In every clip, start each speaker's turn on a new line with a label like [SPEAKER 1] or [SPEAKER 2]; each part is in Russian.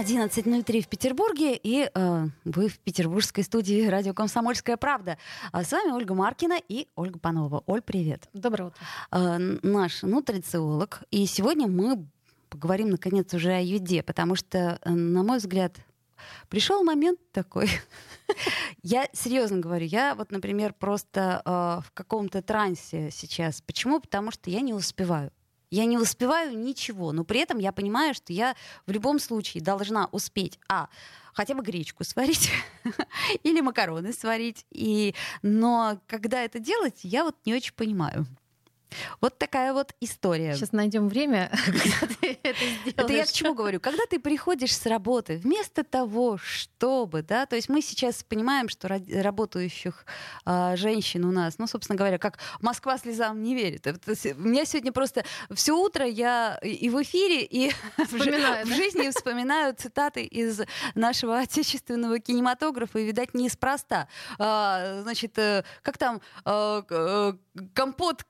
[SPEAKER 1] 11.03 в Петербурге, и э, вы в петербургской студии радио «Комсомольская правда». А с вами Ольга Маркина и Ольга Панова. Оль, привет.
[SPEAKER 2] Доброе утро.
[SPEAKER 1] Э, наш нутрициолог. И сегодня мы поговорим, наконец, уже о еде, потому что, э, на мой взгляд, пришел момент такой. я серьезно говорю, я вот, например, просто э, в каком-то трансе сейчас. Почему? Потому что я не успеваю. Я не успеваю ничего, но при этом я понимаю, что я в любом случае должна успеть, а, хотя бы гречку сварить или макароны сварить. И... Но когда это делать, я вот не очень понимаю. Вот такая вот история.
[SPEAKER 2] Сейчас найдем время, когда ты это сделаешь.
[SPEAKER 1] Это я к чему говорю? Когда ты приходишь с работы, вместо того, чтобы, да, то есть мы сейчас понимаем, что работающих а, женщин у нас, ну, собственно говоря, как Москва слезам не верит. Это, у меня сегодня просто все утро я и в эфире, и Вспоминаю, в, да? в жизни вспоминаю цитаты из нашего отечественного кинематографа, и, видать, неспроста. А, значит, э, как там, а, э, компот,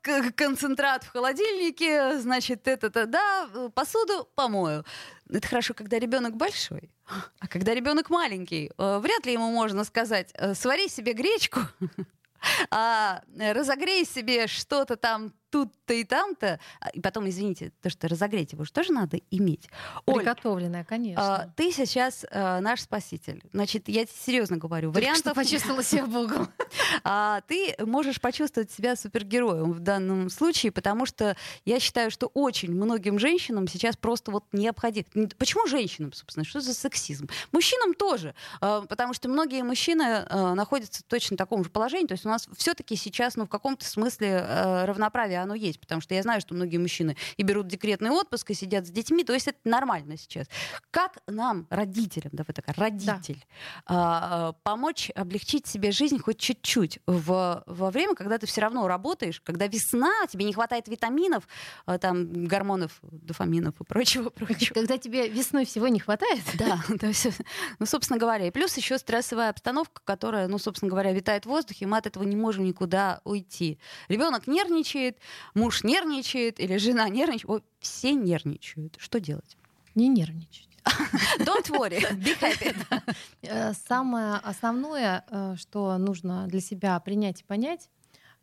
[SPEAKER 1] концентрат в холодильнике, значит, это-то, да, посуду помою. Это хорошо, когда ребенок большой. А когда ребенок маленький, э, вряд ли ему можно сказать, э, свари себе гречку, а разогрей себе что-то там тут-то и там-то. А, и потом, извините, то, что разогреть его же тоже надо иметь.
[SPEAKER 2] Приготовленное, конечно.
[SPEAKER 1] А, ты сейчас а, наш спаситель. Значит, я серьезно говорю.
[SPEAKER 2] Только вариантов... что почувствовала себя Богом.
[SPEAKER 1] А, ты можешь почувствовать себя супергероем в данном случае, потому что я считаю, что очень многим женщинам сейчас просто вот необходимо. Почему женщинам, собственно? Что за сексизм? Мужчинам тоже. А, потому что многие мужчины а, находятся в точно таком же положении. То есть у нас все-таки сейчас, ну, в каком-то смысле а, равноправие оно есть, потому что я знаю, что многие мужчины и берут декретный отпуск, и сидят с детьми, то есть это нормально сейчас. Как нам, родителям, давай так, родитель, да. помочь облегчить себе жизнь хоть чуть-чуть в, во время, когда ты все равно работаешь, когда весна, тебе не хватает витаминов, а, там, гормонов, дофаминов и прочего, прочего.
[SPEAKER 2] Когда тебе весной всего не хватает?
[SPEAKER 1] Да, да все. Ну, собственно говоря. И плюс еще стрессовая обстановка, которая, ну, собственно говоря, витает в воздухе, и мы от этого не можем никуда уйти. Ребенок нервничает, муж нервничает или жена нервничает. Ой, все нервничают. Что делать?
[SPEAKER 2] Не нервничать.
[SPEAKER 1] Don't worry, be happy.
[SPEAKER 2] Э, самое основное, э, что нужно для себя принять и понять,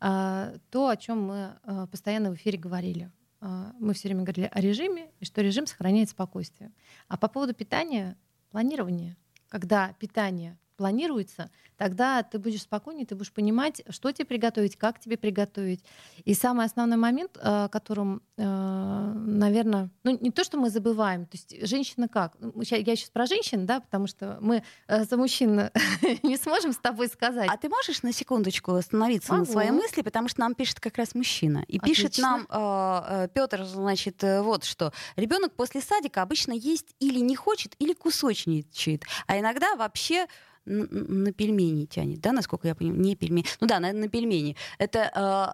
[SPEAKER 2] э, то, о чем мы постоянно в эфире говорили. Мы все время говорили о режиме, и что режим сохраняет спокойствие. А по поводу питания, планирование, когда питание планируется, тогда ты будешь спокойнее, ты будешь понимать, что тебе приготовить, как тебе приготовить. И самый основной момент, э, которым, э, наверное, ну не то, что мы забываем, то есть женщина как? Ну, я сейчас про женщин, да, потому что мы э, за мужчин не сможем с тобой сказать.
[SPEAKER 1] А ты можешь на секундочку остановиться Могу. на своей мысли, потому что нам пишет как раз мужчина. И Отлично. пишет нам Петр, значит, вот что. Ребенок после садика обычно есть или не хочет, или кусочничает. А иногда вообще на пельмени тянет, да, насколько я понимаю, не пельмени, ну да, наверное, на пельмени. Это, а,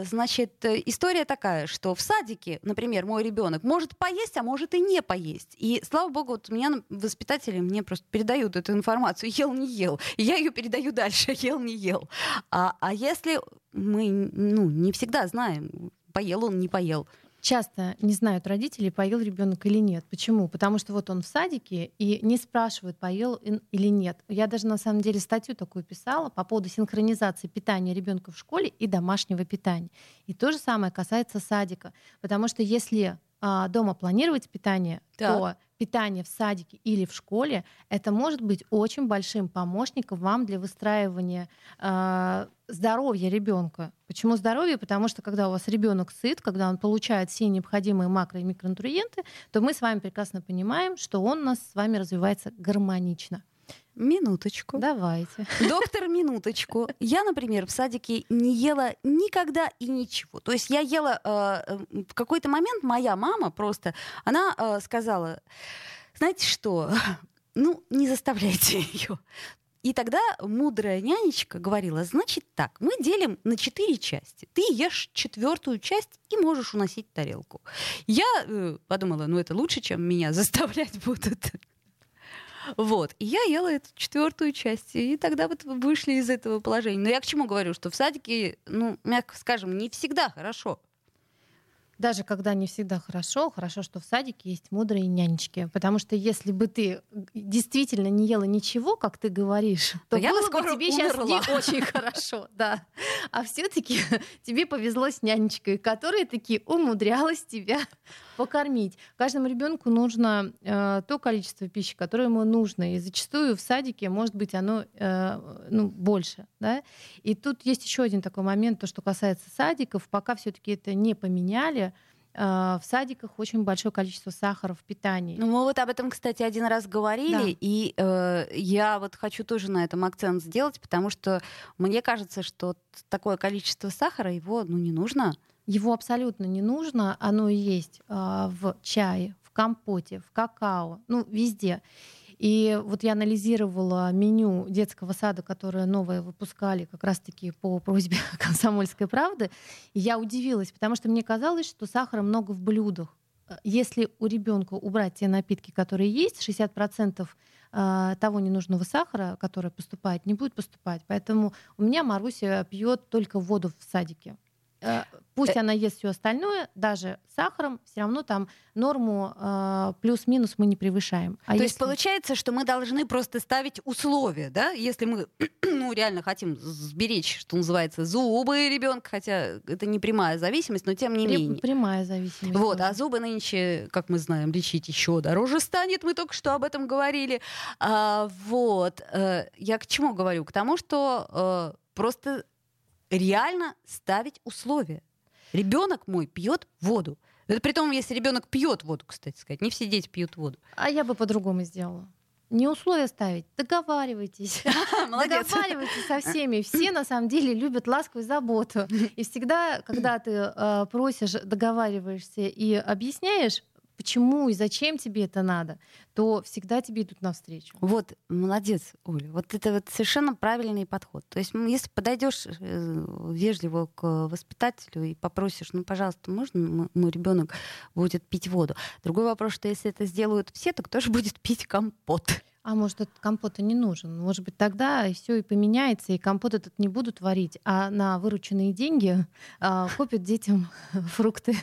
[SPEAKER 1] а, значит, история такая, что в садике, например, мой ребенок может поесть, а может и не поесть. И, слава богу, вот у меня воспитатели мне просто передают эту информацию, ел, не ел. И я ее передаю дальше, ел, не ел. А, а если мы, ну, не всегда знаем, поел он, не поел,
[SPEAKER 2] часто не знают родители, поел ребенок или нет. Почему? Потому что вот он в садике и не спрашивают, поел или нет. Я даже на самом деле статью такую писала по поводу синхронизации питания ребенка в школе и домашнего питания. И то же самое касается садика. Потому что если а, дома планировать питание, так. то питание в садике или в школе это может быть очень большим помощником вам для выстраивания э, здоровья ребенка. Почему здоровье? Потому что когда у вас ребенок сыт, когда он получает все необходимые макро- и микронутриенты, то мы с вами прекрасно понимаем, что он у нас с вами развивается гармонично.
[SPEAKER 1] Минуточку.
[SPEAKER 2] Давайте.
[SPEAKER 1] Доктор, минуточку. Я, например, в садике не ела никогда и ничего. То есть я ела э, в какой-то момент моя мама просто, она э, сказала, знаете что, ну не заставляйте ее и тогда мудрая нянечка говорила, значит так, мы делим на четыре части. Ты ешь четвертую часть и можешь уносить тарелку. Я э, подумала, ну это лучше, чем меня заставлять будут. Вот. И я ела эту четвертую часть. И тогда вот вышли из этого положения. Но я к чему говорю, что в садике, ну, мягко скажем, не всегда хорошо.
[SPEAKER 2] Даже когда не всегда хорошо, хорошо, что в садике есть мудрые нянечки. Потому что если бы ты действительно не ела ничего, как ты говоришь, то
[SPEAKER 1] я бы
[SPEAKER 2] тебе сейчас
[SPEAKER 1] умерла.
[SPEAKER 2] не очень хорошо, да. А все-таки тебе повезло с нянечкой, которая таки умудрялась тебя покормить. Каждому ребенку нужно э, то количество пищи, которое ему нужно. И зачастую в садике может быть оно э, ну, больше. Да? И тут есть еще один такой момент, то, что касается садиков. Пока все-таки это не поменяли, э, в садиках очень большое количество сахара в питании.
[SPEAKER 1] Ну, мы вот об этом, кстати, один раз говорили,
[SPEAKER 2] Да.
[SPEAKER 1] и э, я вот хочу тоже на этом акцент сделать, потому что мне кажется, что такое количество сахара, его ну, не нужно.
[SPEAKER 2] Его абсолютно не нужно, оно есть а, в чае, в компоте, в какао, ну везде. И вот я анализировала меню детского сада, которое новое выпускали как раз-таки по просьбе «Комсомольской правды», и я удивилась, потому что мне казалось, что сахара много в блюдах. Если у ребенка убрать те напитки, которые есть, 60% а, того ненужного сахара, который поступает, не будет поступать. Поэтому у меня Маруся пьет только воду в садике. Э, Пусть
[SPEAKER 1] Э.
[SPEAKER 2] она ест все остальное, даже сахаром, все равно там норму э, плюс-минус мы не превышаем. А
[SPEAKER 1] То есть
[SPEAKER 2] если-
[SPEAKER 1] получается, что мы должны просто ставить условия, да, если мы ну, реально хотим сберечь, что называется, зубы ребенка, хотя это не прямая зависимость, но тем не
[SPEAKER 2] Пре-
[SPEAKER 1] менее.
[SPEAKER 2] прямая зависимость.
[SPEAKER 1] Вот, а зубы нынче, как мы знаем, лечить еще дороже станет. Мы только что об этом говорили. А, вот. э, Я к чему говорю? К тому, что просто реально ставить условия. Ребенок мой пьет воду. Это при том, если ребенок пьет воду, кстати сказать. Не все дети пьют воду.
[SPEAKER 2] А я бы по-другому сделала. Не условия ставить, договаривайтесь. Договаривайтесь со всеми. Все на самом деле любят ласку и заботу. И всегда, когда ты э, просишь, договариваешься и объясняешь, почему и зачем тебе это надо, то всегда тебе идут навстречу.
[SPEAKER 1] Вот, молодец, Оля. Вот это вот совершенно правильный подход. То есть, если подойдешь э, вежливо к воспитателю и попросишь, ну, пожалуйста, можно мой ребенок будет пить воду? Другой вопрос, что если это сделают все, то кто же будет пить компот?
[SPEAKER 2] А может, этот компот и не нужен? Может быть, тогда все и поменяется, и компот этот не будут варить, а на вырученные деньги а, купят детям фрукты.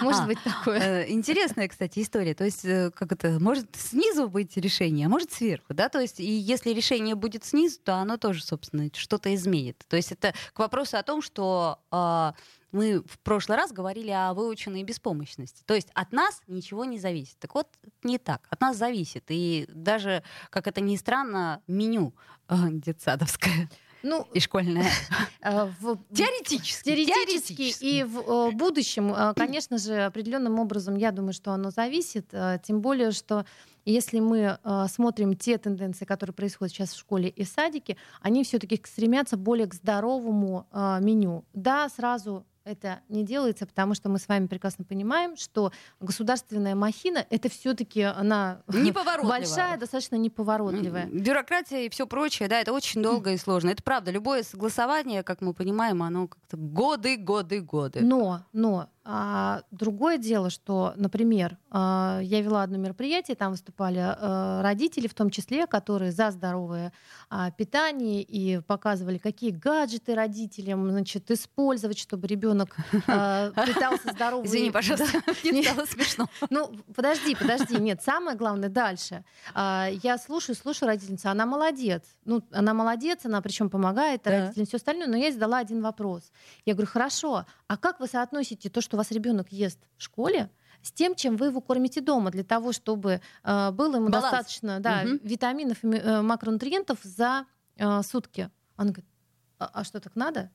[SPEAKER 2] Может
[SPEAKER 1] А,
[SPEAKER 2] быть такое.
[SPEAKER 1] Э, Интересная, кстати, история. То есть, э, как это, может снизу быть решение, а может сверху, да? То есть, и если решение будет снизу, то оно тоже, собственно, что-то изменит. То есть, это к вопросу о том, что а, мы в прошлый раз говорили о выученной беспомощности. То есть, от нас ничего не зависит. Так вот, не так. От нас зависит. И даже, как это ни странно, меню э, детсадовское
[SPEAKER 2] Ну,
[SPEAKER 1] и школьное.
[SPEAKER 2] э, в-
[SPEAKER 1] Теоретически.
[SPEAKER 2] Теоретически и в э, будущем, э, конечно же, определенным образом, я думаю, что оно зависит. Тем более, что если мы смотрим те тенденции, которые происходят сейчас в школе и садике, они все-таки стремятся более к здоровому меню. Да, сразу это не делается, потому что мы с вами прекрасно понимаем, что государственная махина это все-таки она большая, достаточно неповоротливая.
[SPEAKER 1] Бюрократия и все прочее, да, это очень долго и сложно. Это правда. Любое согласование, как мы понимаем, оно как-то годы, годы, годы.
[SPEAKER 2] Но, но а, другое дело, что, например, а, я вела одно мероприятие, там выступали а, родители, в том числе, которые за здоровое а, питание и показывали, какие гаджеты родителям значит, использовать, чтобы ребенок питался здоровым.
[SPEAKER 1] Извини, пожалуйста, мне
[SPEAKER 2] Не-
[SPEAKER 1] стало смешно.
[SPEAKER 2] Ну, подожди, подожди. Нет, самое главное дальше. Я слушаю, слушаю родительницу, она молодец. Ну, она молодец, она причем помогает родителям, все остальное. Но я задала один вопрос. Я говорю, хорошо, а как вы соотносите то, что вас ребенок ест в школе, с тем, чем вы его кормите дома, для того, чтобы э, было ему
[SPEAKER 1] Баланс.
[SPEAKER 2] достаточно да,
[SPEAKER 1] Мгм.
[SPEAKER 2] витаминов и э, макронутриентов за э, сутки. Она говорит, а, а что так надо?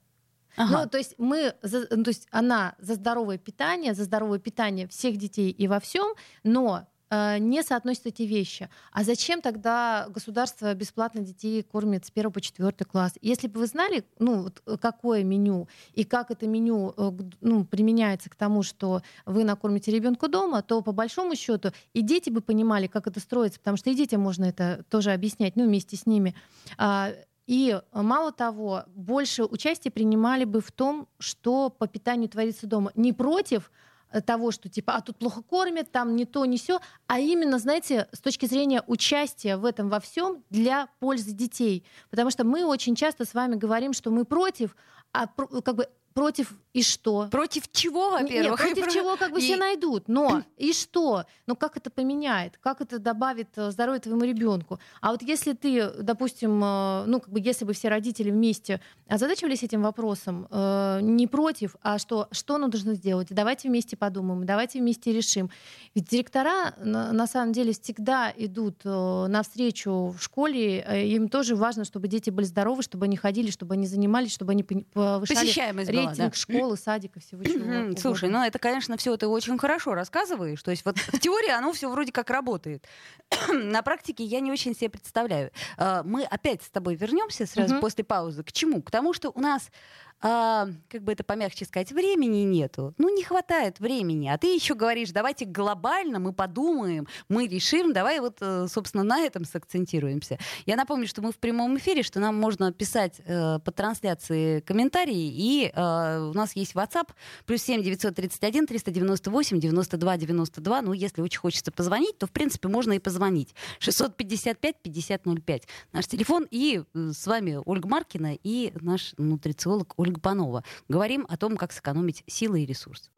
[SPEAKER 1] Ага.
[SPEAKER 2] Ну, то есть мы, за- ну, то есть она за здоровое питание, за здоровое питание всех детей и во всем, но не соотносят эти вещи. А зачем тогда государство бесплатно детей кормит с 1 по 4 класс? Если бы вы знали, ну, вот, э, какое меню и как это меню э, ну, применяется к тому, что вы накормите ребенка дома, то по большому счету и дети бы понимали, как это строится, потому что и детям можно это тоже объяснять, ну, вместе с ними. А, и мало того, больше участия принимали бы в том, что по питанию творится дома. Не против Э, того, что типа, а тут плохо кормят, там не то, не все, а именно, знаете, с точки зрения участия в этом во всем для пользы детей. Потому что мы очень часто с вами говорим, что мы против, а как бы против и что?
[SPEAKER 1] Против чего, во-первых?
[SPEAKER 2] Нет, против чего как бы и... все найдут. Но и что? Ну как это поменяет? Как это добавит э, здоровье твоему ребенку? А вот если ты, допустим, э, ну как бы если бы все родители вместе озадачивались этим вопросом, э, не против, а что, что нужно сделать? Давайте вместе подумаем, давайте вместе решим. Ведь директора на самом деле всегда идут навстречу в школе, им тоже важно, чтобы дети были здоровы, чтобы они ходили, чтобы они занимались, чтобы они повышали рейтинг да. школы, садика, всего чего.
[SPEAKER 1] Слушай, ну это, конечно, все ты очень хорошо рассказываешь. То есть вот в теории оно все вроде как работает. На практике я не очень себе представляю. А, мы опять с тобой вернемся сразу после паузы. К чему? К тому, что у нас а, как бы это помягче сказать, времени нету. Ну, не хватает времени. А ты еще говоришь, давайте глобально мы подумаем, мы решим, давай вот, э, собственно, на этом сакцентируемся. Я напомню, что мы в прямом эфире, что нам можно писать э, по трансляции комментарии, и э, у нас есть WhatsApp, плюс 7 931 398 92 92. Ну, если очень хочется позвонить, то, в принципе, можно и позвонить. 655 5005. Наш телефон, и э, с вами Ольга Маркина и наш нутрициолог Ольга Панова. Говорим о том, как сэкономить силы и ресурсы.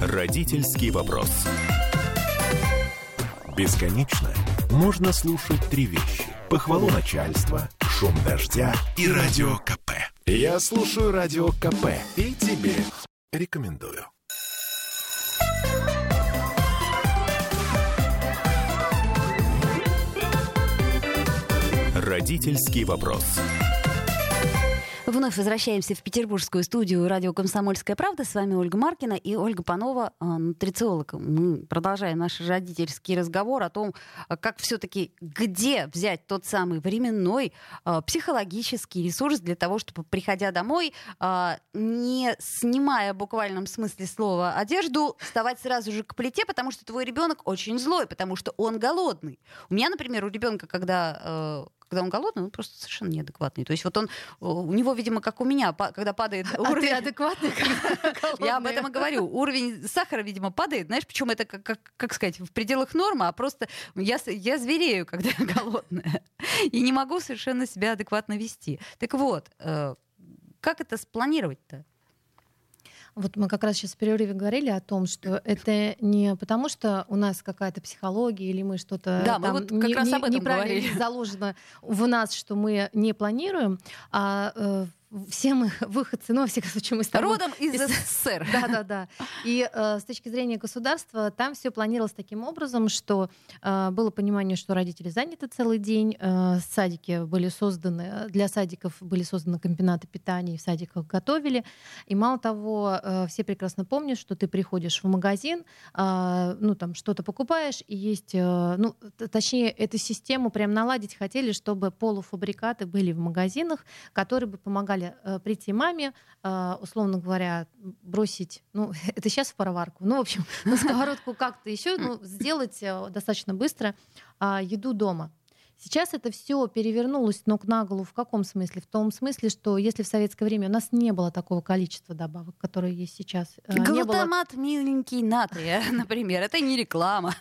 [SPEAKER 3] Родительский вопрос. Бесконечно можно слушать три вещи. Похвалу начальства, шум дождя и радио КП. Я слушаю радио КП и тебе рекомендую. Родительский вопрос.
[SPEAKER 1] Вновь возвращаемся в петербургскую студию радио «Комсомольская правда». С вами Ольга Маркина и Ольга Панова, а, нутрициолог. Мы продолжаем наш родительский разговор о том, а, как все-таки где взять тот самый временной а, психологический ресурс для того, чтобы, приходя домой, не снимая в буквальном смысле слова одежду, вставать сразу же к плите, потому что твой ребенок очень злой, потому что он голодный. У меня, например, у ребенка, когда когда он голодный, он просто совершенно неадекватный. То есть вот он, у него, видимо, как у меня, когда падает
[SPEAKER 2] уровень... А ты адекватный,
[SPEAKER 1] Я об этом и говорю. Уровень сахара, видимо, падает. Знаешь, причем это, как, как, как сказать, в пределах нормы, а просто я, я зверею, когда я голодная. И не могу совершенно себя адекватно вести. Так вот, э, как это спланировать-то?
[SPEAKER 2] Вот мы как раз сейчас в перерыве говорили о том, что это не потому, что у нас какая-то психология или мы что-то
[SPEAKER 1] да, мы вот как не, раз об этом
[SPEAKER 2] неправильно говорили. заложено в нас, что мы не планируем, а э, все мы выходцы, ну, во всяком случае, мы с тобой...
[SPEAKER 1] Родом из СССР.
[SPEAKER 2] Да-да-да. И э, с точки зрения государства там все планировалось таким образом, что э, было понимание, что родители заняты целый день, э, садики были созданы, для садиков были созданы комбинаты питания, и в садиках готовили. И мало того, э, все прекрасно помнят, что ты приходишь в магазин, э, ну, там, что-то покупаешь, и есть, э, ну, точнее, эту систему прям наладить хотели, чтобы полуфабрикаты были в магазинах, которые бы помогали помогали э, прийти маме, э, условно говоря, бросить, ну, это сейчас в пароварку, ну, в общем, на сковородку как-то еще, ну, сделать э, достаточно быстро э, еду дома. Сейчас это все перевернулось ног на голову. В каком смысле? В том смысле, что если в советское время у нас не было такого количества добавок, которые есть сейчас.
[SPEAKER 1] Э, Глутамат было... миленький натрия, например, это не реклама.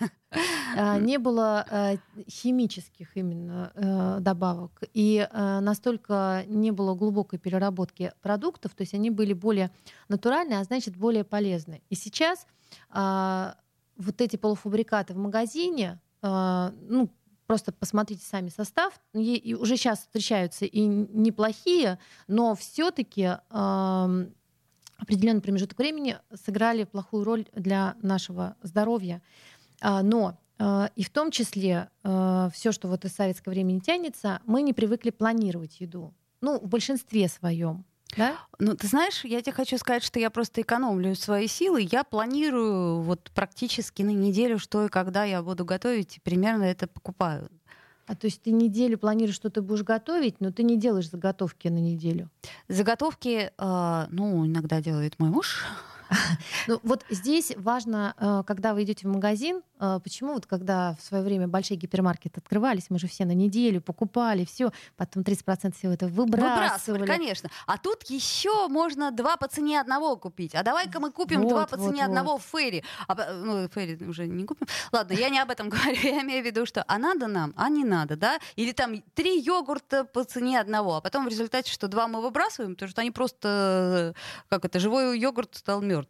[SPEAKER 2] А, не было э, химических именно э, добавок. И настолько не было глубокой переработки продуктов, то есть они были более натуральные, а значит более полезны. И сейчас а, вот эти полуфабрикаты в магазине, ну, Просто посмотрите сами состав. И, и уже сейчас встречаются и неплохие, но все-таки э, определенный промежуток времени сыграли плохую роль для нашего здоровья. А, но э, и в том числе э, все, что вот из советского времени тянется, мы не привыкли планировать еду. Ну, в большинстве своем. Да?
[SPEAKER 1] Ну, ты знаешь, я тебе хочу сказать, что я просто экономлю свои силы. Я планирую вот практически на неделю, что и когда я буду готовить, и примерно это покупаю.
[SPEAKER 2] А то есть ты неделю планируешь, что ты будешь готовить, но ты не делаешь заготовки на неделю.
[SPEAKER 1] Заготовки, э, ну, иногда делает мой муж.
[SPEAKER 2] Ну, вот здесь важно, э, когда вы идете в магазин, э, почему вот когда в свое время большие гипермаркеты открывались, мы же все на неделю покупали, все, потом 30% всего это выбрасывали.
[SPEAKER 1] Выбрасывали, конечно. А тут еще можно два по цене одного купить. А давай-ка мы купим
[SPEAKER 2] Вот,
[SPEAKER 1] два по
[SPEAKER 2] вот,
[SPEAKER 1] цене
[SPEAKER 2] вот.
[SPEAKER 1] одного в Ферри. А, по- ну, Ферри уже не купим. Ладно, я не об этом говорю. Я имею в виду, что а надо нам, а не надо, да? Или там три йогурта по цене одного, а потом в результате, что два мы выбрасываем, потому что они просто, э, как это, живой йогурт стал мертвым.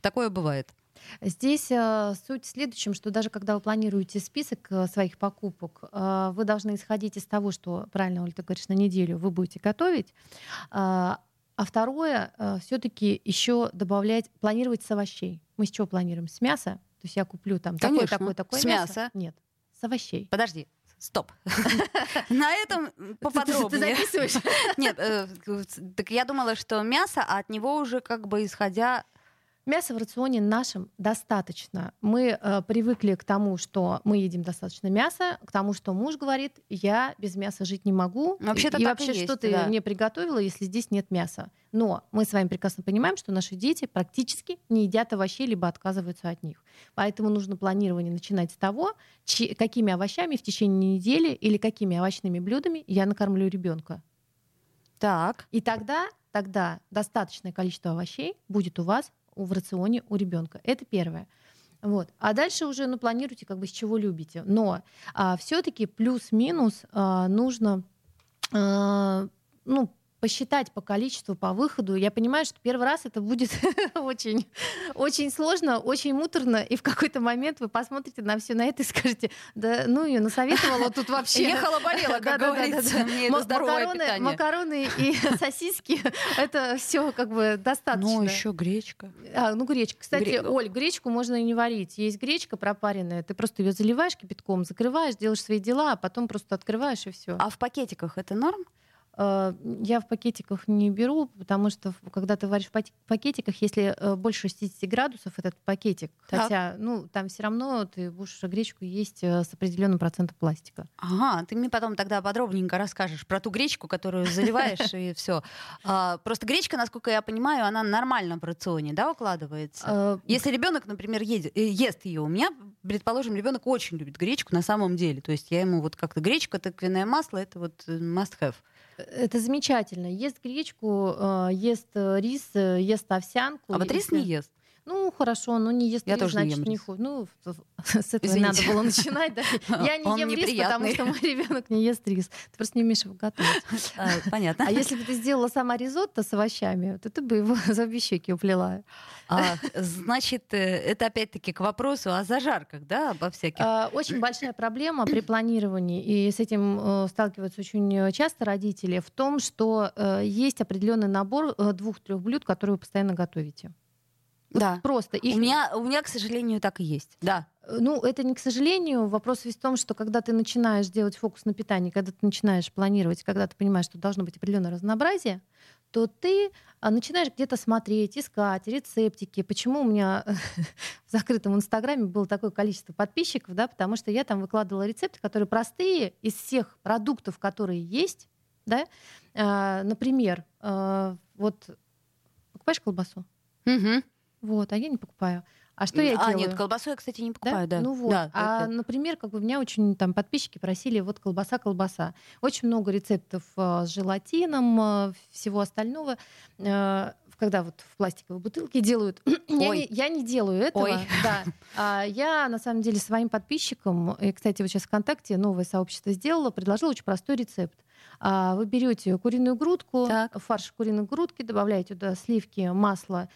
[SPEAKER 1] Такое бывает.
[SPEAKER 2] Здесь э, суть в следующем, что даже когда вы планируете список э, своих покупок, э, вы должны исходить из того, что, правильно, Оль, ты говоришь, на неделю вы будете готовить. А а второе, все-таки еще добавлять, планировать с овощей. Мы с чего планируем? С мяса? То есть я куплю там такое,
[SPEAKER 1] Конечно.
[SPEAKER 2] такое, такое
[SPEAKER 1] С
[SPEAKER 2] мясо?
[SPEAKER 1] мяса.
[SPEAKER 2] Нет, с овощей.
[SPEAKER 1] Подожди. Стоп. На этом
[SPEAKER 2] Ты
[SPEAKER 1] поподробнее.
[SPEAKER 2] записываешь?
[SPEAKER 1] Нет, э, так я думала, что мясо, а от него уже как бы исходя...
[SPEAKER 2] Мяса в рационе нашем достаточно. Мы э, привыкли к тому, что мы едим достаточно мяса, к тому, что муж говорит, я без мяса жить не могу.
[SPEAKER 1] Вообще-то
[SPEAKER 2] и
[SPEAKER 1] так и
[SPEAKER 2] вообще,
[SPEAKER 1] есть,
[SPEAKER 2] что ты
[SPEAKER 1] да.
[SPEAKER 2] мне приготовила, если здесь нет мяса? Но мы с вами прекрасно понимаем, что наши дети практически не едят овощей, либо отказываются от них. Поэтому нужно планирование начинать с того, чи- какими овощами в течение недели или какими овощными блюдами я накормлю ребенка.
[SPEAKER 1] Так.
[SPEAKER 2] И тогда, тогда достаточное количество овощей будет у вас в рационе у ребенка. Это первое. Вот. А дальше уже ну, планируйте, как бы с чего любите. Но все-таки плюс-минус а, нужно а, ну, посчитать по количеству, по выходу. Я понимаю, что первый раз это будет очень, очень сложно, очень муторно, и в какой-то момент вы посмотрите на все на это и скажете, да ну ее насоветовала тут вообще.
[SPEAKER 1] Ехала болела, как говорится.
[SPEAKER 2] Макароны, макароны и сосиски это все как бы достаточно.
[SPEAKER 1] Ну, еще гречка.
[SPEAKER 2] А, ну, гречка. Кстати,
[SPEAKER 1] Гре-
[SPEAKER 2] Оль, гречку можно и не варить. Есть гречка пропаренная, ты просто ее заливаешь кипятком, закрываешь, делаешь свои дела, а потом просто открываешь и все.
[SPEAKER 1] А в пакетиках это норм?
[SPEAKER 2] Я в пакетиках не беру, потому что когда ты варишь в пакетиках, если э, больше 60 градусов этот пакетик,
[SPEAKER 1] Так.
[SPEAKER 2] хотя, ну, там все равно ты будешь гречку есть э, с определенным процентом пластика.
[SPEAKER 1] Ага, ты мне потом тогда подробненько расскажешь про ту гречку, которую заливаешь и все. Просто гречка, насколько я понимаю, она нормально в рационе, да, укладывается?
[SPEAKER 2] Э,
[SPEAKER 1] Если ребенок, например, э, ест ее, у меня, предположим, ребенок очень любит гречку на самом деле. То есть я ему вот как-то гречка, тыквенное масло, это вот э, must have.
[SPEAKER 2] Это замечательно. Ест гречку, э, ест э, рис, э, ест овсянку.
[SPEAKER 1] А вот рис не ест.
[SPEAKER 2] Ну, хорошо, но не ест
[SPEAKER 1] Я
[SPEAKER 2] рис,
[SPEAKER 1] тоже не
[SPEAKER 2] значит,
[SPEAKER 1] ем
[SPEAKER 2] не
[SPEAKER 1] рис.
[SPEAKER 2] ху- Ну, с этого и надо
[SPEAKER 1] Извините.
[SPEAKER 2] было начинать, да. Я не
[SPEAKER 1] Он
[SPEAKER 2] ем рис, потому что мой ребенок не ест рис. Ты просто не умеешь его готовить.
[SPEAKER 1] А, Понятно.
[SPEAKER 2] А если бы ты сделала сама ризотто с овощами, то ты бы его за обе щеки уплела.
[SPEAKER 1] А, значит, э, это опять-таки к вопросу о зажарках, да, обо всяких.
[SPEAKER 2] А, Очень большая проблема при планировании, и с этим э, сталкиваются очень часто родители, в том, что э, есть определенный набор двух-трех блюд, которые вы постоянно готовите. Вот
[SPEAKER 1] Да.
[SPEAKER 2] Просто их
[SPEAKER 1] У меня, у меня, к сожалению, так и есть. Да.
[SPEAKER 2] Ну, это не к сожалению. Вопрос весь в том, что когда ты начинаешь делать фокус на питании, когда ты начинаешь планировать, когда ты понимаешь, что должно быть определенное разнообразие, то ты а, начинаешь где-то смотреть, искать рецептики. Почему у меня в закрытом инстаграме было такое количество подписчиков, да, потому что я там выкладывала рецепты, которые простые из всех продуктов, которые есть, да. А, Например, а, вот покупаешь колбасу,
[SPEAKER 1] Мгм.
[SPEAKER 2] Вот, а я не покупаю. А что я
[SPEAKER 1] а,
[SPEAKER 2] делаю?
[SPEAKER 1] нет, колбасу я, кстати, не покупаю, да.
[SPEAKER 2] Ну вот.
[SPEAKER 1] Да,
[SPEAKER 2] а,
[SPEAKER 1] это-
[SPEAKER 2] например, как бы меня очень там подписчики просили вот колбаса, колбаса. Очень много рецептов а, с желатином, а, всего остального. А, когда вот в пластиковой бутылке делают. я,
[SPEAKER 1] Ой.
[SPEAKER 2] не, я не делаю этого.
[SPEAKER 1] Ой.
[SPEAKER 2] Да. А, я на самом деле своим подписчикам, и, кстати, вот сейчас ВКонтакте новое сообщество сделала, предложила очень простой рецепт. А, Вы берете куриную грудку,
[SPEAKER 1] Так.
[SPEAKER 2] фарш куриной грудки, добавляете туда сливки, масло,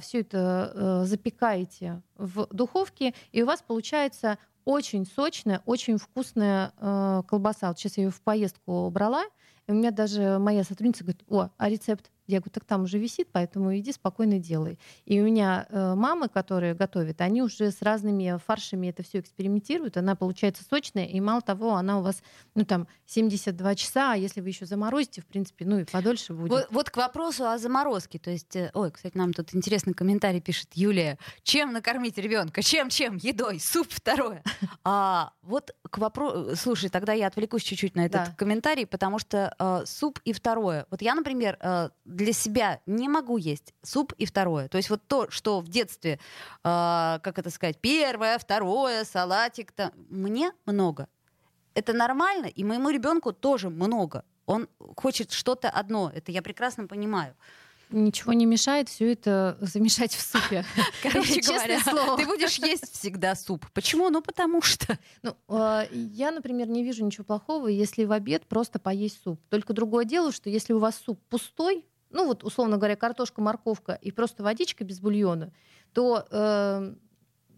[SPEAKER 2] все это э, запекаете в духовке, и у вас получается очень сочная, очень вкусная э, колбаса. Вот сейчас я ее в поездку брала, и у меня даже моя сотрудница говорит, о, а рецепт? Я говорю, так там уже висит, поэтому иди спокойно делай. И у меня э, мамы, которые готовят, они уже с разными фаршами это все экспериментируют. Она получается сочная, и мало того, она у вас, ну там, 72 часа, а если вы еще заморозите, в принципе, ну и подольше будет.
[SPEAKER 1] Вот, вот к вопросу о заморозке. То есть, э, ой, кстати, нам тут интересный комментарий пишет Юлия. Чем накормить ребенка? Чем, чем? Едой. Суп второе. А, вот к вопросу... Слушай, тогда я отвлекусь чуть-чуть на этот
[SPEAKER 2] Да.
[SPEAKER 1] комментарий, потому что э, суп и второе. Вот я, например, э, для себя не могу есть суп и второе. То есть вот то, что в детстве, э, как это сказать, первое, второе, салатик, там, мне много. Это нормально, и моему ребенку тоже много. Он хочет что-то одно. Это я прекрасно понимаю.
[SPEAKER 2] Ничего не мешает все это замешать в супе.
[SPEAKER 1] Короче говоря,
[SPEAKER 2] слово.
[SPEAKER 1] ты будешь есть всегда суп. Почему? Ну, потому что.
[SPEAKER 2] Ну, э, я, например, не вижу ничего плохого, если в обед просто поесть суп. Только другое дело, что если у вас суп пустой, ну вот, условно говоря, картошка, морковка и просто водичка без бульона, то э,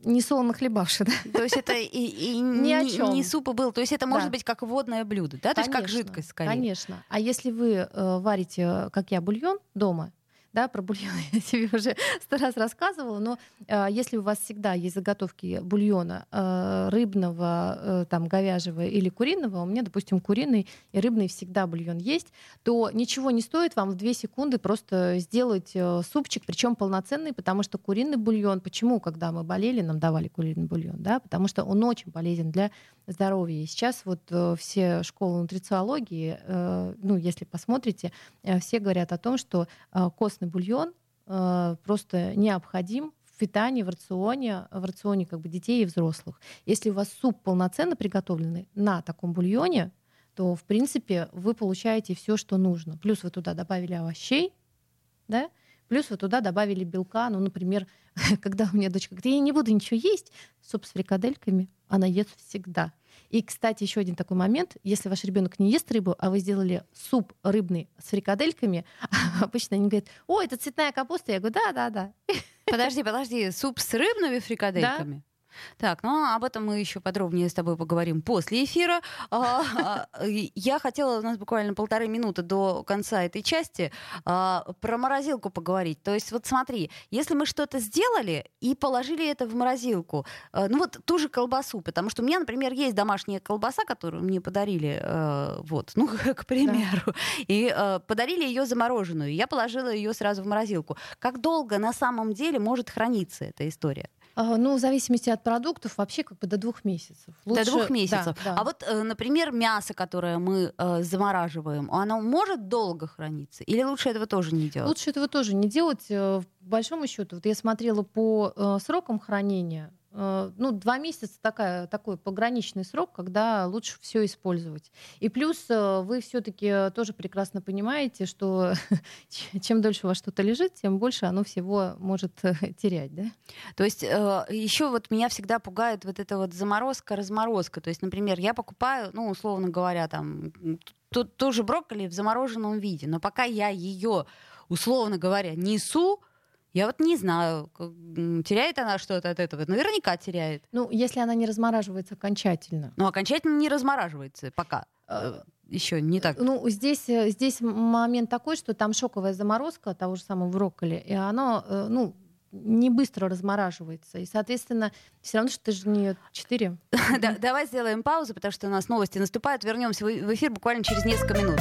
[SPEAKER 2] не солоно хлебавши, да?
[SPEAKER 1] То есть это и, и
[SPEAKER 2] Ни о чём.
[SPEAKER 1] не суп и был. То есть это может
[SPEAKER 2] Да.
[SPEAKER 1] быть как водное блюдо, да? То есть как
[SPEAKER 2] Конечно,
[SPEAKER 1] жидкость скорее.
[SPEAKER 2] Конечно. А если вы э, варите, э, как я, бульон дома, да, про бульон я тебе уже сто раз рассказывала, но э, если у вас всегда есть заготовки бульона э, рыбного, э, там, говяжьего или куриного, у меня, допустим, куриный и рыбный всегда бульон есть, то ничего не стоит вам в 2 секунды просто сделать э, супчик, причем полноценный, потому что куриный бульон, почему, когда мы болели, нам давали куриный бульон, да, потому что он очень полезен для здоровья. И сейчас вот э, все школы нутрициологии, э, ну, если посмотрите, э, все говорят о том, что э, костный бульон э, просто необходим в питании, в рационе, в рационе как бы детей и взрослых. Если у вас суп полноценно приготовленный на таком бульоне, то, в принципе, вы получаете все, что нужно. Плюс вы туда добавили овощей, да, плюс вы туда добавили белка. Ну, например, когда у меня дочка говорит, я не буду ничего есть, суп с фрикадельками она ест всегда. И, кстати, еще один такой момент. Если ваш ребенок не ест рыбу, а вы сделали суп рыбный с фрикадельками, обычно они говорят, о, это цветная капуста. Я говорю, да, да, да.
[SPEAKER 1] Подожди, подожди, суп с рыбными фрикадельками? Так, ну об этом мы еще подробнее с тобой поговорим после эфира. А, а, Я хотела, у нас буквально полторы минуты до конца этой части, а, про морозилку поговорить. То есть вот смотри, если мы что-то сделали и положили это в морозилку, а, ну вот ту же колбасу, потому что у меня, например, есть домашняя колбаса, которую мне подарили, э, вот, ну, к примеру, и э, подарили ее замороженную. Я положила ее сразу в морозилку. Как долго на самом деле может храниться эта история?
[SPEAKER 2] А, Ну, в зависимости от продуктов, вообще как бы до двух месяцев.
[SPEAKER 1] До
[SPEAKER 2] Лучше-
[SPEAKER 1] двух месяцев.
[SPEAKER 2] да, да.
[SPEAKER 1] А вот, э, например, мясо, которое мы э, замораживаем, оно может долго храниться? Или лучше этого тоже не делать?
[SPEAKER 2] Лучше этого тоже не делать. Э, В большому счету, вот я смотрела по э, срокам хранения. Э, Ну, два месяца такая, такой пограничный срок, когда лучше все использовать. И плюс э, вы все-таки тоже прекрасно понимаете, что чем дольше у вас что-то лежит, тем больше оно всего может э, терять, да?
[SPEAKER 1] То есть еще вот меня всегда пугает вот эта вот заморозка-разморозка. То есть, например, я покупаю, ну, условно говоря, там, ту, ту же брокколи в замороженном виде, но пока я ее, условно говоря, несу, я вот не знаю, теряет она что-то от этого. Наверняка теряет.
[SPEAKER 2] Ну, если она не размораживается окончательно.
[SPEAKER 1] Но окончательно не размораживается пока.
[SPEAKER 2] Э,
[SPEAKER 1] Еще не так.
[SPEAKER 2] Ну, здесь, э, здесь момент такой, что там шоковая заморозка того же самого брокколи, и оно, э, ну, не быстро размораживается. И, соответственно, все равно, что ты же не 4.
[SPEAKER 1] Да- Давай сделаем паузу, потому что у нас новости наступают. Вернемся в эфир буквально через несколько минут.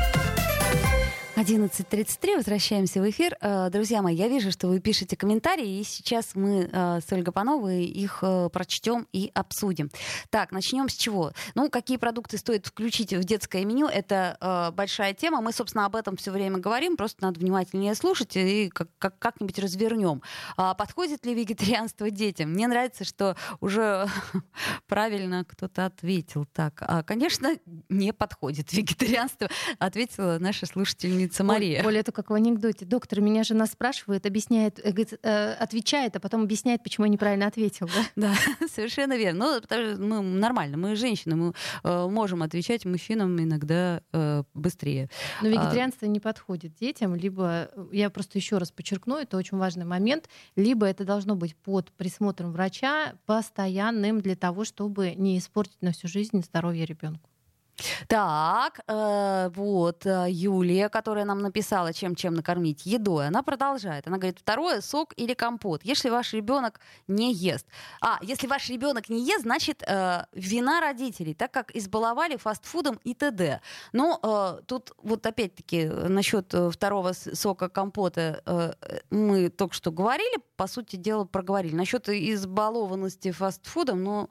[SPEAKER 1] 11.33, возвращаемся в эфир. Э, Друзья мои, я вижу, что вы пишете комментарии, и сейчас мы э, с Ольгой Пановой их э, прочтем и обсудим. Так, начнем с чего? Ну, какие продукты стоит включить в детское меню, это большая тема. Мы, собственно, об этом все время говорим, просто надо внимательнее слушать и как- как- как-нибудь развернем. А подходит ли вегетарианство детям? Мне нравится, что уже правильно кто-то ответил так. А, конечно, не подходит вегетарианство, ответила наша слушательница делится Мария.
[SPEAKER 2] Оля, это как в анекдоте. Доктор меня жена спрашивает, объясняет, э, говорит, э, отвечает, а потом объясняет, почему я неправильно ответил.
[SPEAKER 1] Да, да совершенно верно. Ну, потому что мы нормально, мы женщины, мы э, можем отвечать мужчинам иногда э, быстрее.
[SPEAKER 2] Но а вегетарианство а... не подходит детям, либо, э, я просто еще раз подчеркну, это очень важный момент, либо это должно быть под присмотром врача постоянным для того, чтобы не испортить на всю жизнь здоровье ребенку.
[SPEAKER 1] Так, э, вот э, Юлия, которая нам написала, чем чем накормить едой, она продолжает. Она говорит, второе сок или компот. Если ваш ребенок не ест, а если ваш ребенок не ест, значит э, вина родителей, так как избаловали фастфудом и т.д. Но э, тут вот опять-таки насчет э, второго сока компота э, мы только что говорили, по сути дела проговорили. Насчет избалованности фастфудом, ну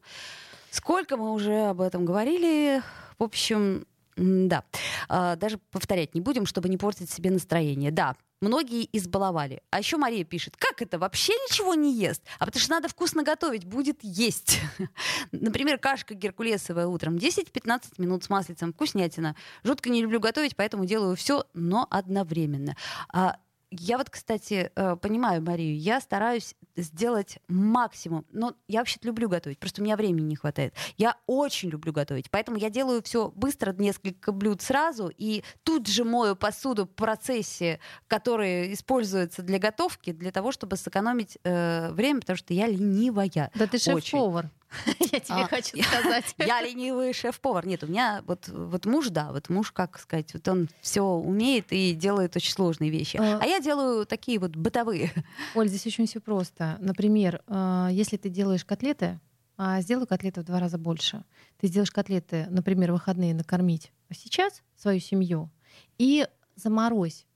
[SPEAKER 1] сколько мы уже об этом говорили в общем, да, а, даже повторять не будем, чтобы не портить себе настроение. Да, многие избаловали. А еще Мария пишет, как это, вообще ничего не ест? А потому что надо вкусно готовить, будет есть. Например, кашка геркулесовая утром, 10-15 минут с маслицем, вкуснятина. Жутко не люблю готовить, поэтому делаю все, но одновременно. А я вот, кстати, э, понимаю Марию, я стараюсь сделать максимум. Но я вообще-то люблю готовить, просто у меня времени не хватает. Я очень люблю готовить, поэтому я делаю все быстро, несколько блюд сразу, и тут же мою посуду в процессе, который используется для готовки, для того, чтобы сэкономить э, время, потому что я ленивая.
[SPEAKER 2] Да ты шеф-повар. Я тебе а, хочу сказать.
[SPEAKER 1] Я ленивый шеф-повар. Нет, у меня вот, вот муж, да, вот муж, как сказать, вот он все умеет и делает очень сложные вещи. А, а я делаю такие вот бытовые.
[SPEAKER 2] Оль, здесь очень все просто. Например, а, если ты делаешь котлеты, а сделай котлеты в два раза больше. Ты сделаешь котлеты, например, выходные накормить сейчас свою семью и заморозь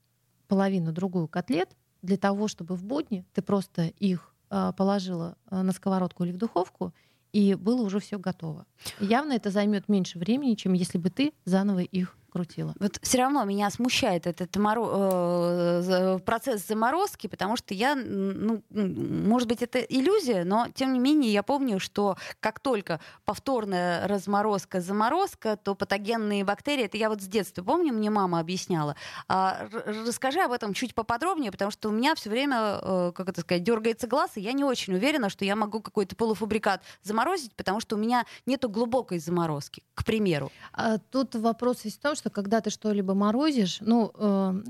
[SPEAKER 2] половину другую котлет для того, чтобы в будни ты просто их положила на сковородку или в духовку и было уже все готово. Явно это займет меньше времени, чем если бы ты заново их крутила.
[SPEAKER 1] Вот все равно меня смущает этот моро... э, процесс заморозки, потому что я, ну, может быть, это иллюзия, но тем не менее я помню, что как только повторная разморозка, заморозка, то патогенные бактерии, это я вот с детства помню, мне мама объясняла. А, расскажи об этом чуть поподробнее, потому что у меня все время, э, как это сказать, дергается глаз, и я не очень уверена, что я могу какой-то полуфабрикат заморозить, потому что у меня нету глубокой заморозки, к примеру.
[SPEAKER 2] А тут вопрос есть в том, что что когда ты что-либо морозишь, ну, э,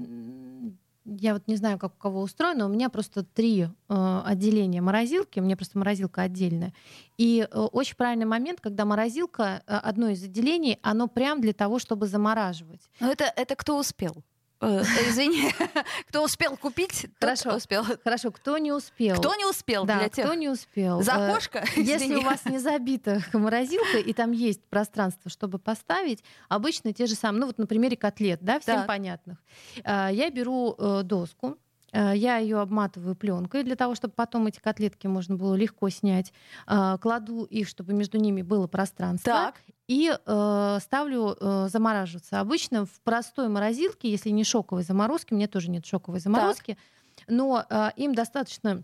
[SPEAKER 2] я вот не знаю, как у кого устроено, у меня просто три э, отделения морозилки, у меня просто морозилка отдельная. И э, очень правильный момент, когда морозилка, э, одно из отделений, оно прям для того, чтобы замораживать.
[SPEAKER 1] Но это, это кто успел? Э, извини, кто успел купить,
[SPEAKER 2] хорошо,
[SPEAKER 1] успел.
[SPEAKER 2] Хорошо, кто не успел.
[SPEAKER 1] Кто не успел
[SPEAKER 2] да,
[SPEAKER 1] для тех?
[SPEAKER 2] кто не успел.
[SPEAKER 1] За э, окошко?
[SPEAKER 2] Если у вас не забита морозилка, и там есть пространство, чтобы поставить, обычно те же самые, ну вот на примере котлет, да, всем понятных. Э, я беру доску, я ее обматываю пленкой для того, чтобы потом эти котлетки можно было легко снять. Кладу их, чтобы между ними было пространство. Так и э, ставлю э, замораживаться. Обычно в простой морозилке, если не шоковой заморозки, у меня тоже нет шоковой заморозки, так. но э, им достаточно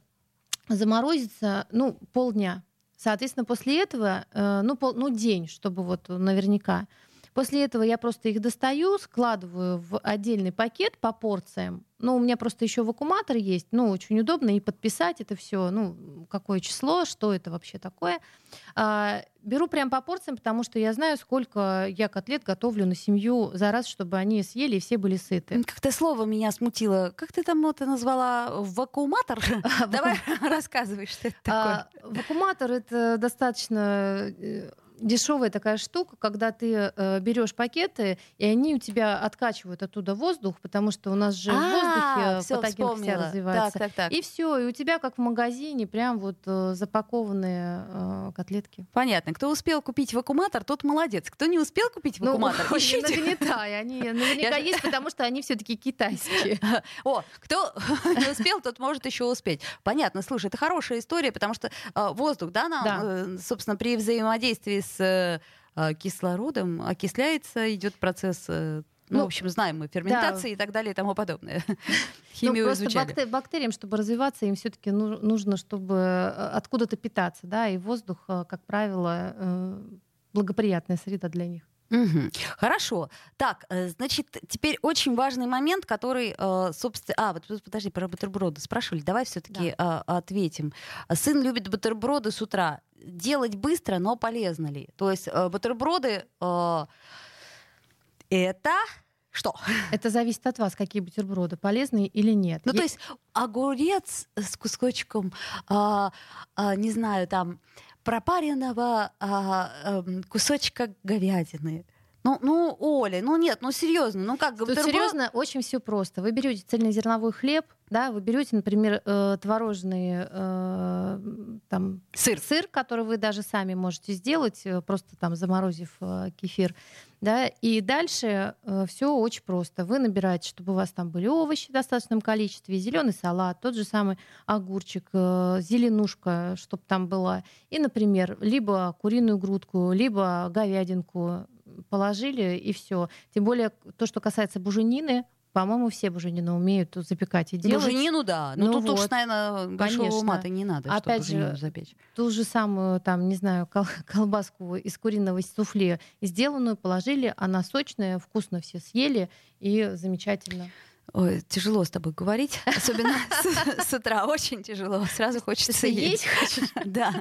[SPEAKER 2] заморозиться ну, полдня. Соответственно, после этого, э, ну, пол, ну, день, чтобы вот наверняка. После этого я просто их достаю, складываю в отдельный пакет по порциям. Ну, у меня просто еще вакууматор есть, ну, очень удобно и подписать это все, ну, какое число, что это вообще такое. А, беру прям по порциям, потому что я знаю, сколько я котлет готовлю на семью за раз, чтобы они съели и все были сыты.
[SPEAKER 1] Как-то слово меня смутило. Как ты там это назвала? Вакууматор? Давай рассказывай, что это а,
[SPEAKER 2] такое. Вакууматор — это достаточно э, дешевая такая штука, когда ты э, берешь пакеты, и они у тебя откачивают оттуда воздух, потому что у нас же в
[SPEAKER 1] а,
[SPEAKER 2] воздухе патоген вся развивается. Так, так, так. И все, и у тебя как в магазине прям вот э, запакованные э, котлетки.
[SPEAKER 1] Понятно. Кто успел купить вакууматор, тот молодец. Кто не успел купить вакууматор,
[SPEAKER 2] ну, ищите. Не нагнетай, они наверняка есть, потому что они все-таки китайские.
[SPEAKER 1] О, кто не успел, тот может еще успеть. Понятно. Слушай, это хорошая история, потому что воздух, да, нам, собственно, при взаимодействии с с э, кислородом окисляется, идет процесс э, ну, ну, в общем, знаем мы ферментации да. и так далее и тому подобное.
[SPEAKER 2] Химию ну, просто изучали. бактериям, чтобы развиваться, им все-таки нужно, чтобы э, откуда-то питаться, да, и воздух, как правило, благоприятная среда для них.
[SPEAKER 1] Угу. Хорошо. Так, э, значит, теперь очень важный момент, который, э, собственно... А, вот подожди, про бутерброды спрашивали. Давай все-таки да. ответим. Сын любит бутерброды с утра. Делать быстро, но полезно ли? То есть э, бутерброды это что?
[SPEAKER 2] Это зависит от вас, какие бутерброды, полезные или нет.
[SPEAKER 1] Ну, Е- то есть огурец с кусочком, а, а, не знаю, там, пропаренного а, а, кусочка говядины. Ну, ну, Оля, ну нет, ну серьезно, ну как
[SPEAKER 2] бутерброд... серьезно, очень все просто. Вы берете цельнозерновой хлеб, да, вы берете, например, э, творожный э, там,
[SPEAKER 1] сыр.
[SPEAKER 2] сыр, который вы даже сами можете сделать, э, просто там заморозив э, кефир. Да, и дальше э, все очень просто. Вы набираете, чтобы у вас там были овощи в достаточном количестве, зеленый салат, тот же самый огурчик, э, зеленушка, чтобы там была. И, например, либо куриную грудку, либо говядинку положили и все. Тем более то, что касается буженины, по-моему, все буженину умеют запекать и делать.
[SPEAKER 1] Буженину, да. Но ну, тут вот. уж, наверное, большого Конечно. ума не надо, Опять чтобы же, запечь.
[SPEAKER 2] Ту же самую, там, не знаю, кол- колбаску из куриного суфле сделанную положили, она сочная, вкусно все съели, и замечательно.
[SPEAKER 1] Ой, тяжело с тобой говорить, особенно с, утра. Очень тяжело. Сразу хочется есть. Да,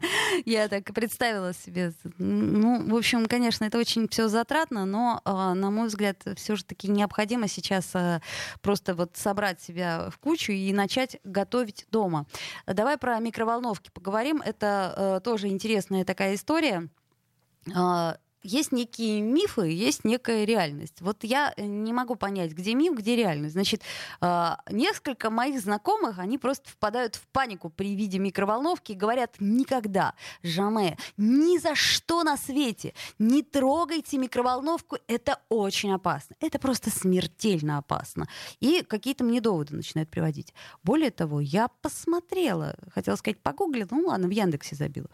[SPEAKER 1] я так представила себе. Ну, в общем, конечно, это очень все затратно, но, а, на мой взгляд, все же таки необходимо сейчас а, просто вот собрать себя в кучу и начать готовить дома. Давай про микроволновки поговорим. Это а, тоже интересная такая история есть некие мифы, есть некая реальность. Вот я э, не могу понять, где миф, где реальность. Значит, а, несколько моих знакомых, они просто впадают в панику при виде микроволновки и говорят никогда, жаме, ни за что на свете не трогайте микроволновку, это очень опасно. Это просто смертельно опасно. И какие-то мне доводы начинают приводить. Более того, я посмотрела, хотела сказать, погуглила, ну ладно, в Яндексе забила.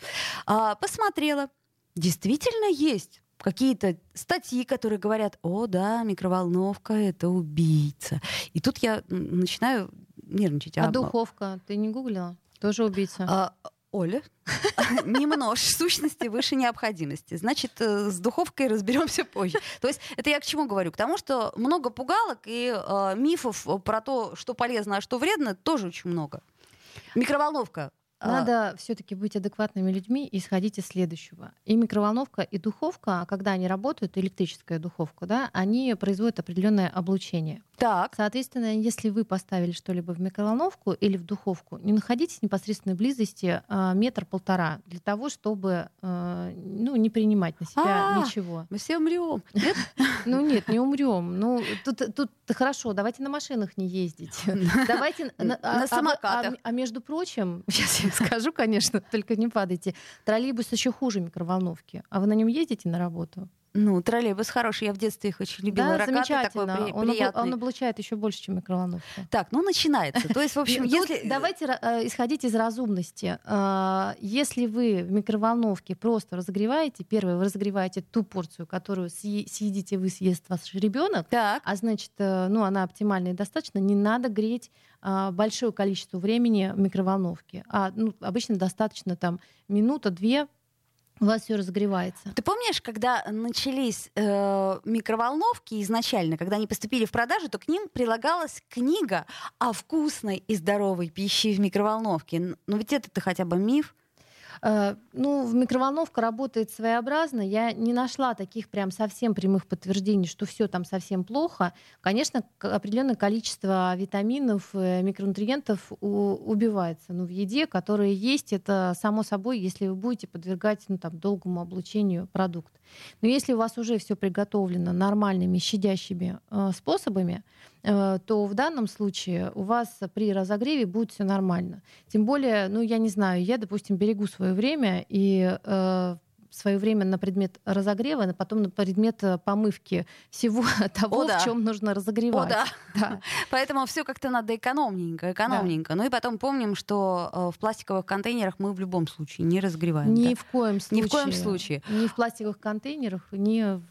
[SPEAKER 1] А, посмотрела, Действительно есть какие-то статьи, которые говорят, о, да, микроволновка — это убийца. И тут я начинаю нервничать.
[SPEAKER 2] А, а духовка? Ты не гуглила? Тоже убийца? А,
[SPEAKER 1] Оля, немножко сущности выше необходимости. Значит, э, с духовкой разберемся позже. То есть это я к чему говорю? К тому, что много пугалок и э, мифов про то, что полезно, а что вредно, тоже очень много. Микроволновка.
[SPEAKER 2] Надо а... все-таки быть адекватными людьми и исходить из следующего. И микроволновка, и духовка, когда они работают, электрическая духовка, да, они производят определенное облучение.
[SPEAKER 1] Так.
[SPEAKER 2] Соответственно, если вы поставили что-либо в микроволновку или в духовку, не находитесь в непосредственной близости а, метр-полтора для того, чтобы а, ну, не принимать на себя а, ничего.
[SPEAKER 1] Мы все умрем.
[SPEAKER 2] Ну нет, не умрем. Ну тут, тут хорошо, давайте на машинах не ездить. Давайте
[SPEAKER 1] на а, самокатах.
[SPEAKER 2] А между прочим, сейчас скажу, конечно, только не падайте. Троллейбус еще хуже микроволновки. А вы на нем ездите на работу?
[SPEAKER 1] Ну, троллейбус хороший, я в детстве их очень любила.
[SPEAKER 2] Да, Ракаты замечательно. Такой при, он, приятный. он облучает еще больше, чем микроволновка.
[SPEAKER 1] Так, ну начинается. То есть, в общем, если...
[SPEAKER 2] Давайте э, исходить из разумности. Э, если вы в микроволновке просто разогреваете, первое, вы разогреваете ту порцию, которую съедите вы, съест ваш ребенок, а значит, э, ну, она оптимальная и достаточно, не надо греть большое количество времени в микроволновке. А ну, обычно достаточно там минута-две у вас все разогревается.
[SPEAKER 1] Ты помнишь, когда начались э, микроволновки изначально, когда они поступили в продажу, то к ним прилагалась книга о вкусной и здоровой пище в микроволновке. Но ну, ведь это-то хотя бы миф.
[SPEAKER 2] Э, ну, микроволновка работает своеобразно. Я не нашла таких прям совсем прямых подтверждений, что все там совсем плохо. Конечно, определенное количество витаминов, э, микронутриентов убивается. Но в еде, которые есть, это само собой, если вы будете подвергать ну, там, долгому облучению продукт. Но если у вас уже все приготовлено нормальными, щадящими э, способами, то в данном случае у вас при разогреве будет все нормально. Тем более, ну я не знаю, я, допустим, берегу свое время и э, свое время на предмет разогрева, а потом на предмет э, помывки всего того, О, да. в чем нужно разогревать.
[SPEAKER 1] О, да. да. Поэтому все как-то надо экономненько, экономненько. Да. Ну и потом помним, что э, в пластиковых контейнерах мы в любом случае не разогреваем.
[SPEAKER 2] Ни да. в коем случае.
[SPEAKER 1] Ни в коем случае.
[SPEAKER 2] Ни в пластиковых контейнерах, ни в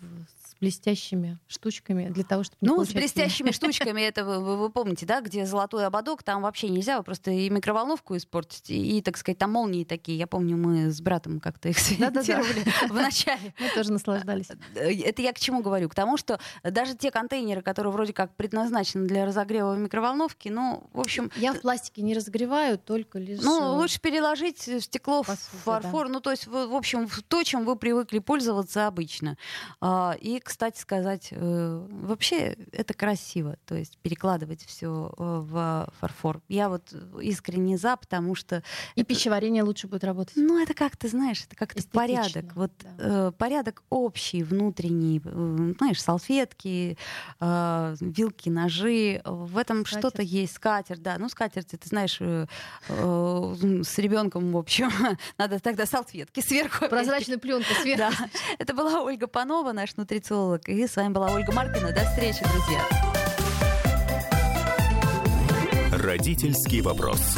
[SPEAKER 2] с блестящими штучками для того, чтобы не
[SPEAKER 1] Ну, с блестящими штучками, это вы, вы, вы помните, да, где золотой ободок, там вообще нельзя, вы просто и микроволновку испортите, и, так сказать, там молнии такие. Я помню, мы с братом как-то их сымитировали в начале.
[SPEAKER 2] Мы тоже наслаждались.
[SPEAKER 1] Э, это я к чему говорю? К тому, что даже те контейнеры, которые вроде как предназначены для разогрева в микроволновке, ну, в общем...
[SPEAKER 2] Я в пластике не разогреваю, только лишь...
[SPEAKER 1] Ну, э, лучше переложить стекло в фарфор, ну, то есть, в общем, то, чем вы привыкли пользоваться обычно. А, и, кстати сказать, э, вообще это красиво, то есть перекладывать все в фарфор. Я вот искренне за, потому что...
[SPEAKER 2] И это... пищеварение лучше будет работать.
[SPEAKER 1] Ну, это как-то, знаешь, это как-то порядок. Вот да. порядок общий, внутренний, знаешь, салфетки, э, вилки, ножи. В этом что-то есть. Скатерть, да. Ну, скатерть, ты знаешь, э, э, с ребенком, в общем, надо тогда салфетки сверху.
[SPEAKER 2] Прозрачная пленка сверху.
[SPEAKER 1] Да. Это была Ольга Панова, наш нутрициолог. И с вами была Ольга Маркина. До встречи, друзья.
[SPEAKER 3] Родительский вопрос.